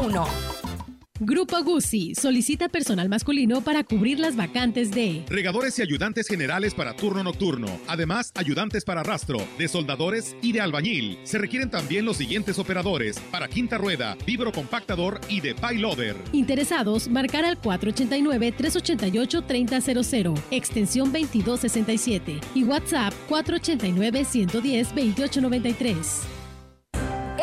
202 B001. Grupo Guzzi solicita personal masculino para cubrir las vacantes de Regadores y ayudantes generales para turno nocturno. Además, ayudantes para rastro, de soldadores y de albañil. Se requieren también los siguientes operadores para quinta rueda, vibro compactador y de payloader. interesados marcar al 489-388-3000, extensión 2267 y WhatsApp 489-110-2893.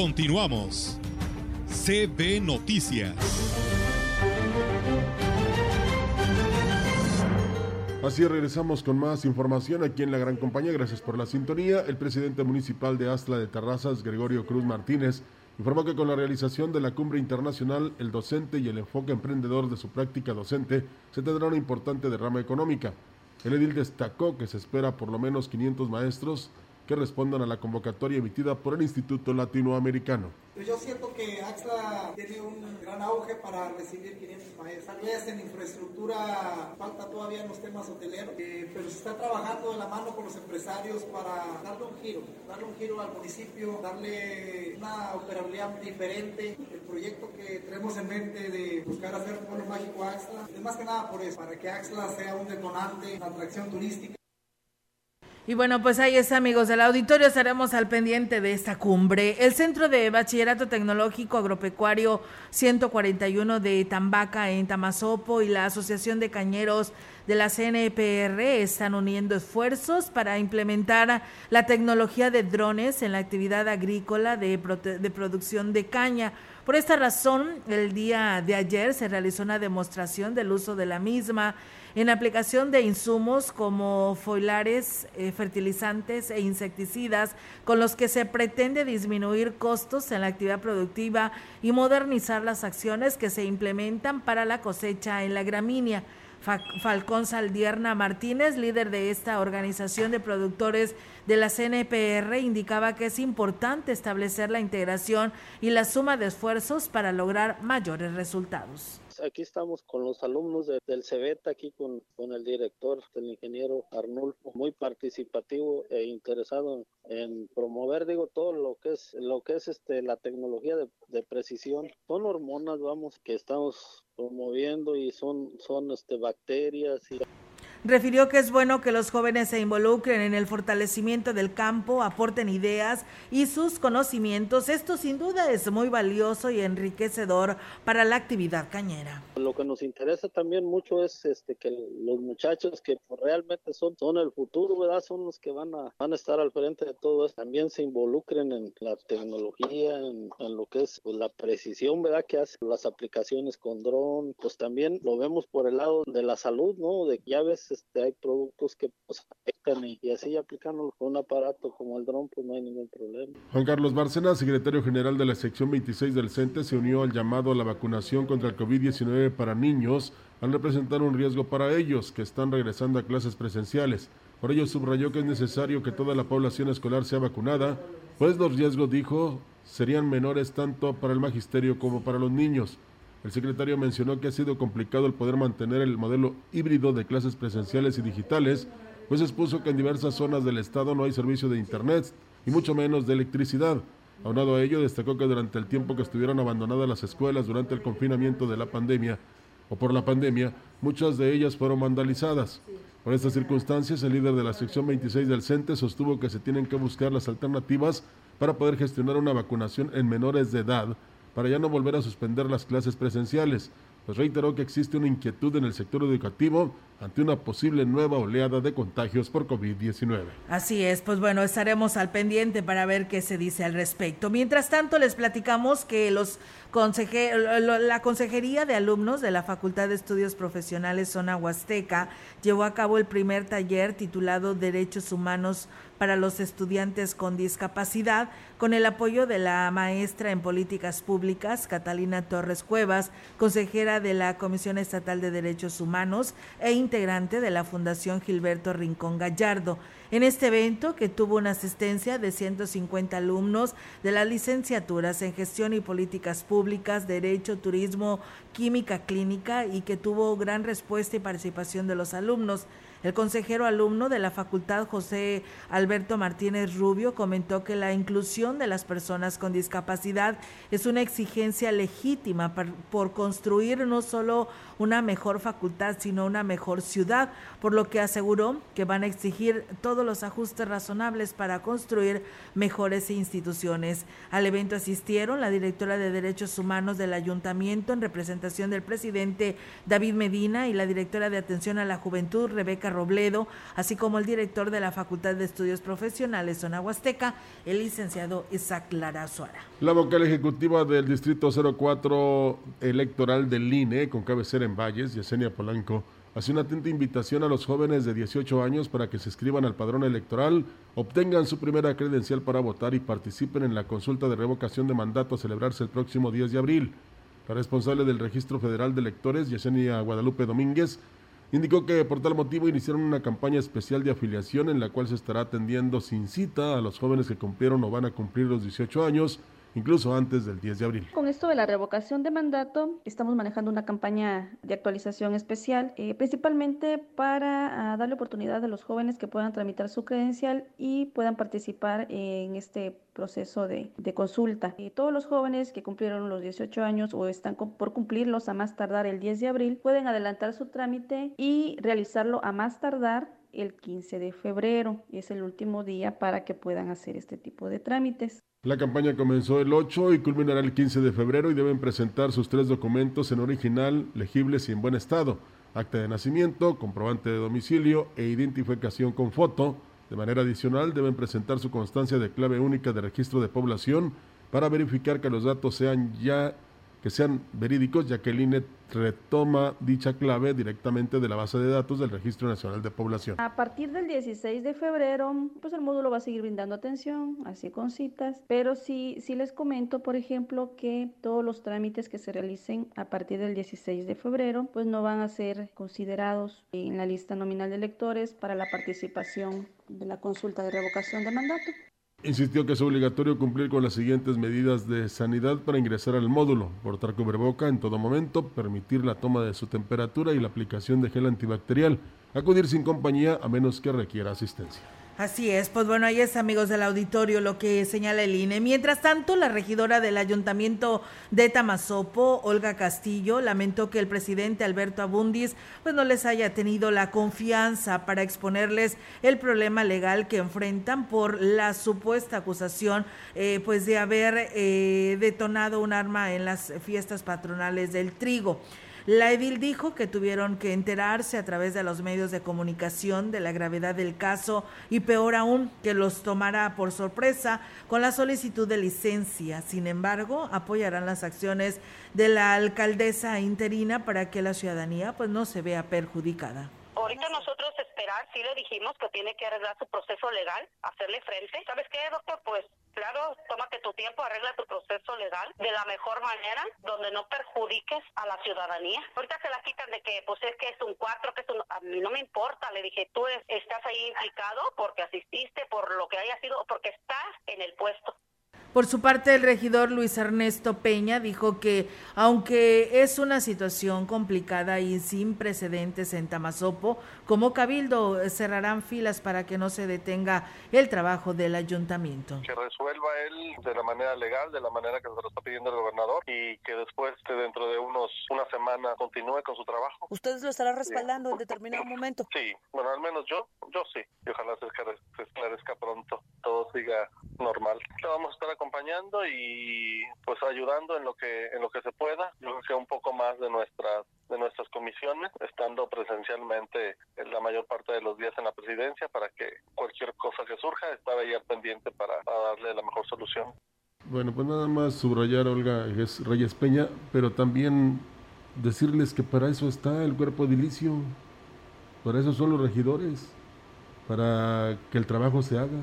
Continuamos. CB Noticias. Así regresamos con más información aquí en la Gran Compañía. Gracias por la sintonía. El presidente municipal de Astla de Terrazas, Gregorio Cruz Martínez, informó que con la realización de la cumbre internacional, el docente y el enfoque emprendedor de su práctica docente se tendrá una importante derrama económica. El edil destacó que se espera por lo menos 500 maestros que respondan a la convocatoria emitida por el Instituto Latinoamericano. Yo siento que AXA tiene un gran auge para recibir 500 maestros. Tal vez en infraestructura falta todavía en los temas hoteleros, eh, pero se está trabajando de la mano con los empresarios para darle un giro, darle un giro al municipio, darle una operabilidad diferente. El proyecto que tenemos en mente de buscar hacer un pueblo mágico AXLA es más que nada por eso, para que AXLA sea un detonante, una atracción turística. Y bueno, pues ahí es, amigos del auditorio, estaremos al pendiente de esta cumbre. El Centro de Bachillerato Tecnológico Agropecuario 141 de Tambaca en Tamazopo y la Asociación de Cañeros de la CNPR están uniendo esfuerzos para implementar la tecnología de drones en la actividad agrícola de, de producción de caña Por esta razón, el día de ayer se realizó una demostración del uso de la misma en aplicación de insumos como foilares, eh, fertilizantes e insecticidas, con los que se pretende disminuir costos en la actividad productiva y modernizar las acciones que se implementan para la cosecha en la gramínea. Falcón Saldierna Martínez, líder de esta organización de productores de la CNPR, indicaba que es importante establecer la integración y la suma de esfuerzos para lograr mayores resultados aquí estamos con los alumnos del CEBET, aquí con, con, el director, el ingeniero Arnulfo, muy participativo e interesado en, promover, digo, todo lo que es lo que es este la tecnología de, de, precisión. Son hormonas, vamos, que estamos promoviendo y son, son este, bacterias y Refirió que es bueno que los jóvenes se involucren en el fortalecimiento del campo, aporten ideas y sus conocimientos. Esto sin duda es muy valioso y enriquecedor para la actividad cañera. Lo que nos interesa también mucho es este que los muchachos que realmente son, son el futuro, ¿verdad? Son los que van a, van a estar al frente de todo esto. También se involucren en la tecnología, en, lo que es pues, la precisión, ¿verdad? Que hacen las aplicaciones con dron. Pues también lo vemos por el lado de la salud, ¿no? De que ya ves este, hay productos que pues, afectan y, así aplicándolo con un aparato como el dron, pues no hay ningún problema. Juan Carlos Bárcena, secretario general de la sección 26 del CENTE, se unió al llamado a la vacunación contra el COVID-19 para niños al representar un riesgo para ellos que están regresando a clases presenciales. Por ello subrayó que es necesario que toda la población escolar sea vacunada, pues los riesgos, dijo, serían menores tanto para el magisterio como para los niños. El secretario mencionó que ha sido complicado el poder mantener el modelo híbrido de clases presenciales y digitales, pues expuso que en diversas zonas del estado no hay servicio de Internet y mucho menos de electricidad. Aunado a ello, destacó que durante el tiempo que estuvieron abandonadas las escuelas durante el confinamiento de la pandemia o por la pandemia, muchas de ellas fueron vandalizadas. Por estas circunstancias, el líder de la sección 26 del CENTE sostuvo que se tienen que buscar las alternativas para poder gestionar una vacunación en menores de edad para ya no volver a suspender las clases presenciales, pues reiteró que existe una inquietud en el sector educativo ante una posible nueva oleada de contagios por COVID-19. Así es, pues bueno, estaremos al pendiente para ver qué se dice al respecto. Mientras tanto, les platicamos que los la Consejería de Alumnos de la Facultad de Estudios Profesionales Zona Huasteca llevó a cabo el primer taller titulado Derechos Humanos para los estudiantes con discapacidad, con el apoyo de la maestra en políticas públicas, Catalina Torres Cuevas, consejera de la Comisión Estatal de Derechos Humanos e integrante de la Fundación Gilberto Rincón Gallardo. En este evento, que tuvo una asistencia de 150 alumnos de las licenciaturas en Gestión y Políticas Públicas, Derecho, Turismo, Química Clínica y que tuvo gran respuesta y participación de los alumnos, el consejero alumno de la facultad José Alberto Martínez Rubio comentó que la inclusión de las personas con discapacidad es una exigencia legítima por construir no solo una mejor facultad, sino una mejor ciudad, por lo que aseguró que van a exigir todos los ajustes razonables para construir mejores instituciones. Al evento asistieron la directora de Derechos Humanos del Ayuntamiento en representación del presidente David Medina y la directora de Atención a la Juventud Rebeca Robledo, así como el director de la Facultad de Estudios Profesionales Zona Huasteca, el licenciado Isaac Lara Suara. La vocal ejecutiva del Distrito 04 electoral del INE, con cabecera en Valles, Yesenia Polanco, hace una atenta invitación a los jóvenes de 18 años para que se inscriban al padrón electoral, obtengan su primera credencial para votar y participen en la consulta de revocación de mandato a celebrarse el próximo 10 de abril. La responsable del Registro Federal de Electores, Yesenia Guadalupe Domínguez, indicó que por tal motivo iniciaron una campaña especial de afiliación en la cual se estará atendiendo sin cita a los jóvenes que cumplieron o van a cumplir los 18 años incluso antes del 10 de abril. Con esto de la revocación de mandato, estamos manejando una campaña de actualización especial, eh, principalmente para ah, darle oportunidad a los jóvenes que puedan tramitar su credencial y puedan participar en este proceso de, consulta. Eh, todos los jóvenes que cumplieron los 18 años o están por cumplirlos a más tardar el 10 de abril pueden adelantar su trámite y realizarlo a más tardar el 15 de febrero. Es el último día para que puedan hacer este tipo de trámites. La campaña comenzó el 8 y culminará el 15 de febrero y deben presentar sus tres documentos en original, legibles y en buen estado. Acta de nacimiento, comprobante de domicilio e identificación con foto. De manera adicional, deben presentar su constancia de clave única de registro de población para verificar que los datos sean ya que sean verídicos, ya que el INE retoma dicha clave directamente de la base de datos del Registro Nacional de Población. A partir del 16 de febrero, pues el módulo va a seguir brindando atención, así con citas, pero sí, sí les comento, por ejemplo, que todos los trámites que se realicen a partir del 16 de febrero, pues no van a ser considerados en la lista nominal de electores para la participación de la consulta de revocación de mandato. Insistió que es obligatorio cumplir con las siguientes medidas de sanidad para ingresar al módulo, portar cubreboca en todo momento, permitir la toma de su temperatura y la aplicación de gel antibacterial, acudir sin compañía a menos que requiera asistencia. Así es, pues bueno, ahí es amigos del auditorio lo que señala el INE. Mientras tanto, la regidora del ayuntamiento de Tamazopo, Olga Castillo, lamentó que el presidente Alberto Abundis pues no les haya tenido la confianza para exponerles el problema legal que enfrentan por la supuesta acusación eh, pues de haber eh, detonado un arma en las fiestas patronales del trigo. La edil dijo que tuvieron que enterarse a través de los medios de comunicación de la gravedad del caso y peor aún que los tomara por sorpresa con la solicitud de licencia. Sin embargo, apoyarán las acciones de la alcaldesa interina para que la ciudadanía pues no se vea perjudicada. Ahorita nosotros esperar, sí le dijimos que tiene que arreglar su proceso legal, hacerle frente. ¿Sabes qué, doctor? Pues claro, tómate tu tiempo, arregla tu proceso legal de la mejor manera, donde no perjudiques a la ciudadanía. Ahorita se la quitan de que, pues es que es un cuatro, que es un... A mí no me importa, le dije, tú estás ahí implicado porque asististe, por lo que haya sido, porque estás en el puesto. Por su parte, el regidor Luis Ernesto Peña dijo que, aunque es una situación complicada y sin precedentes en Tamazopo, como cabildo cerrarán filas para que no se detenga el trabajo del ayuntamiento. Que resuelva él de la manera legal, de la manera que se lo está pidiendo el gobernador y que después, dentro de unos una semana, continúe con su trabajo. ¿Ustedes lo estarán respaldando en determinado momento? Sí, bueno, al menos yo, yo sí. Y ojalá se esclarezca pronto, todo siga normal. Le vamos a estar acompañando y pues ayudando en lo que en lo que se pueda. Yo creo que un poco más de nuestras de nuestras comisiones, estando presencialmente en la mayor parte de los días en la presidencia para que cualquier cosa que surja estar ahí al pendiente para, darle la mejor solución. Bueno, pues nada más subrayar Olga Reyes Peña, pero también decirles que para eso está el cuerpo edilicio, para eso son los regidores, para que el trabajo se haga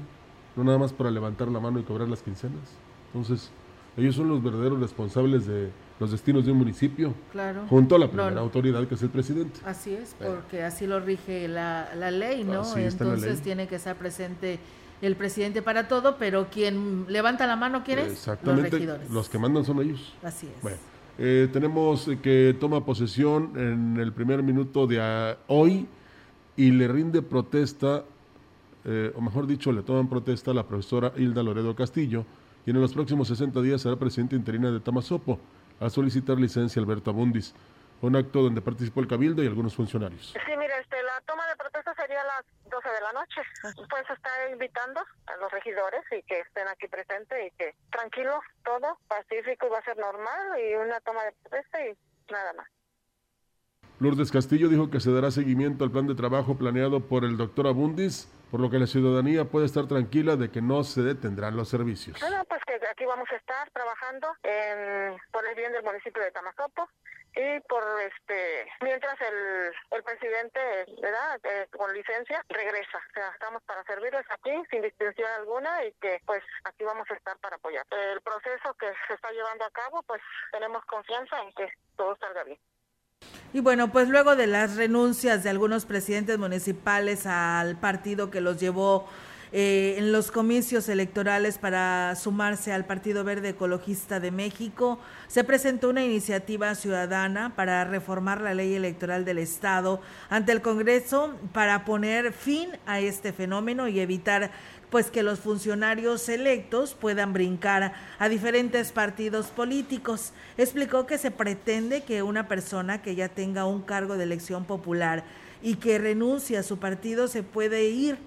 no nada más para levantar la mano y cobrar las quincenas. Entonces, ellos son los verdaderos responsables de los destinos de un municipio, claro. junto a la primera autoridad que es el presidente. Así es, porque así lo rige la, la ley, ¿no? Entonces tiene que estar presente el presidente para todo, pero quien levanta la mano, ¿quién es? Exactamente, los regidores. Los que mandan son ellos. Así es. Bueno, eh, tenemos que toma posesión en el primer minuto de hoy y le rinde protesta eh, o mejor dicho, le toman protesta a la profesora Hilda Loredo Castillo, quien en los próximos 60 días será presidenta interina de Tamazopo, al solicitar licencia Alberto Abundis. Un acto donde participó el Cabildo y algunos funcionarios. Sí, mira, este, la toma de protesta sería a las 12 de la noche. Pues está invitando a los regidores y que estén aquí presentes y que tranquilo, todo, pacífico, va a ser normal y una toma de protesta y nada más. Lourdes Castillo dijo que se dará seguimiento al plan de trabajo planeado por el doctor Abundis por lo que la ciudadanía puede estar tranquila de que no se detendrán los servicios. Bueno, pues que aquí vamos a estar trabajando por el bien del municipio de Tamazopo y por este mientras el, el presidente verdad eh, con licencia regresa. O sea estamos para servirles aquí sin distinción alguna y que pues aquí vamos a estar para apoyar. El proceso que se está llevando a cabo pues tenemos confianza en que todo salga bien y bueno, pues luego de las renuncias de algunos presidentes municipales al partido que los llevó eh, en los comicios electorales para sumarse al Partido Verde Ecologista de México, se presentó una iniciativa ciudadana para reformar la ley electoral del Estado ante el Congreso para poner fin a este fenómeno y evitar pues que los funcionarios electos puedan brincar a diferentes partidos políticos. Explicó que se pretende que una persona que ya tenga un cargo de elección popular y que renuncie a su partido se puede ir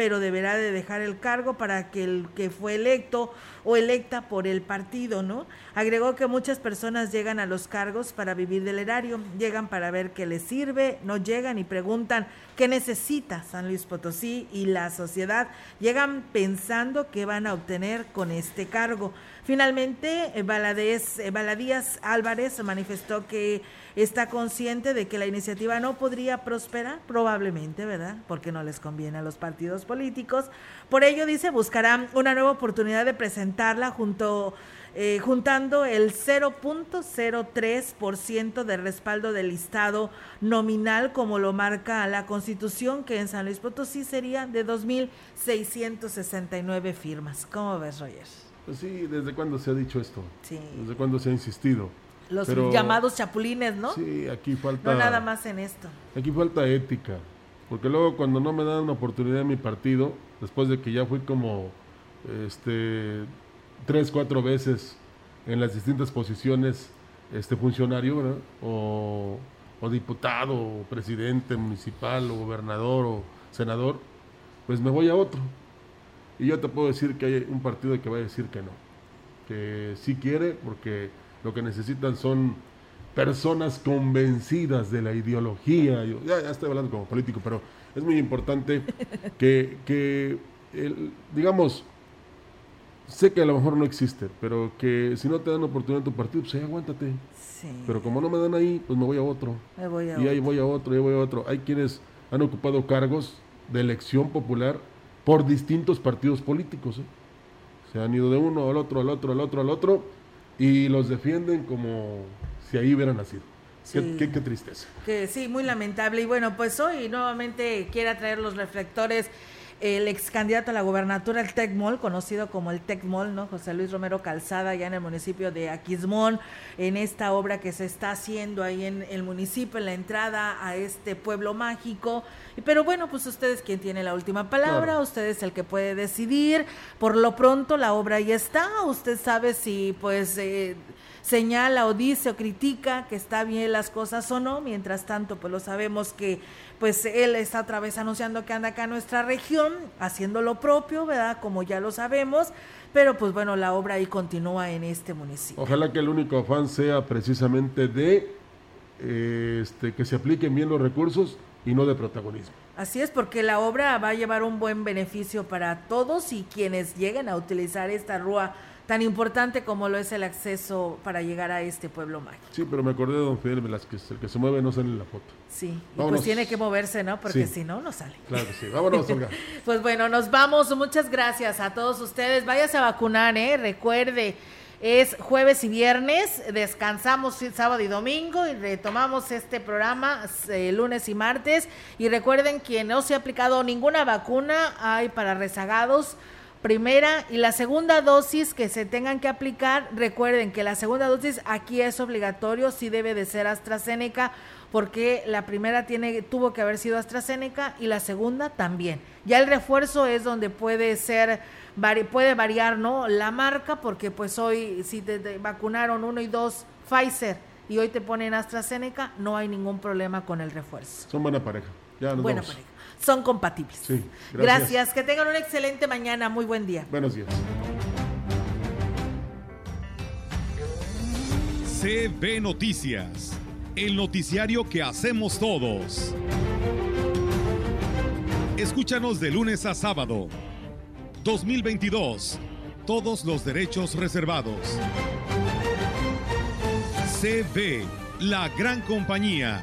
pero deberá de dejar el cargo para que el que fue electo o electa por el partido, ¿no? Agregó que muchas personas llegan a los cargos para vivir del erario, llegan para ver qué les sirve, no llegan y preguntan qué necesita San Luis Potosí y la sociedad, llegan pensando qué van a obtener con este cargo. Finalmente, eh, Baladés, eh, Baladías Álvarez manifestó que está consciente de que la iniciativa no podría prosperar, probablemente, ¿verdad? Porque no les conviene a los partidos políticos. Por ello, dice, buscarán una nueva oportunidad de presentarla junto eh, juntando el 0.03% de respaldo del listado nominal, como lo marca la Constitución, que en San Luis Potosí sería de 2.669 firmas. ¿Cómo ves, Roger? Pues sí, ¿desde cuándo se ha dicho esto? Sí. ¿Desde cuándo se ha insistido? Los llamados chapulines, ¿no? Sí, aquí falta... No nada más en esto. Aquí falta ética, porque luego cuando no me dan una oportunidad en mi partido, después de que ya fui como este tres, cuatro veces en las distintas posiciones este funcionario, o, diputado, o presidente municipal, o gobernador, o senador, pues me voy a otro. Y yo te puedo decir que hay un partido que va a decir que no, que sí quiere, porque lo que necesitan son personas convencidas de la ideología. Yo, ya, estoy hablando como político, pero es muy importante que, que digamos, sé que a lo mejor no existe, pero que si no te dan oportunidad en tu partido, pues ahí aguántate. Pero como no me dan ahí, pues me voy a otro. y ahí voy a otro, y ahí voy a otro. Hay quienes han ocupado cargos de elección popular por distintos partidos políticos. ¿eh? Se han ido de uno al otro, al otro, al otro, al otro, y los defienden como si ahí hubieran nacido. Qué, qué, qué, tristeza. Que sí, muy lamentable. Y bueno, pues hoy nuevamente quiere traer los reflectores el ex candidato a la gobernatura, el TECMOL, conocido como el TECMOL, ¿no? José Luis Romero Calzada, ya en el municipio de Aquismón, en esta obra que se está haciendo ahí en el municipio, en la entrada a este pueblo mágico. Pero bueno, pues usted es quien tiene la última palabra, usted es el que puede decidir. Por lo pronto la obra ya está, usted sabe si pues... Eh, señala o dice o critica que está bien las cosas o no, mientras tanto pues lo sabemos que pues él está otra vez anunciando que anda acá en nuestra región, haciendo lo propio, ¿verdad? Como ya lo sabemos, pero pues bueno, la obra ahí continúa en este municipio. Ojalá que el único afán sea precisamente de eh, este, que se apliquen bien los recursos y no de protagonismo. Así es, porque la obra va a llevar un buen beneficio para todos y quienes lleguen a utilizar esta rúa tan importante como lo es el acceso para llegar a este pueblo mágico. Sí, pero me acordé de don Fidel Velázquez, el que se mueve no sale en la foto. Sí, y pues tiene que moverse, ¿no? Porque si no, no sale. Claro que sí. Vámonos, Olga. <laughs> pues bueno, nos vamos. Muchas gracias a todos ustedes. Váyase a vacunar, ¿eh? Recuerde, es jueves y viernes, descansamos sábado y domingo y retomamos este programa eh, lunes y martes. Y recuerden que no se ha aplicado ninguna vacuna, hay para rezagados primera y la segunda dosis que se tengan que aplicar, recuerden que la segunda dosis aquí es obligatorio, sí debe de ser AstraZeneca, porque la primera tiene, tuvo que haber sido AstraZeneca y la segunda también. Ya el refuerzo es donde puede ser, puede variar, ¿no? La marca, porque pues hoy si te, vacunaron uno y dos Pfizer y hoy te ponen AstraZeneca, no hay ningún problema con el refuerzo. Son buena pareja. Ya nos buena pareja son compatibles. Sí, gracias. Que tengan una excelente mañana. Muy buen día. Buenos días. CB Noticias, el noticiario que hacemos todos. Escúchanos de lunes a sábado. 2022. Todos los derechos reservados. CB, la gran compañía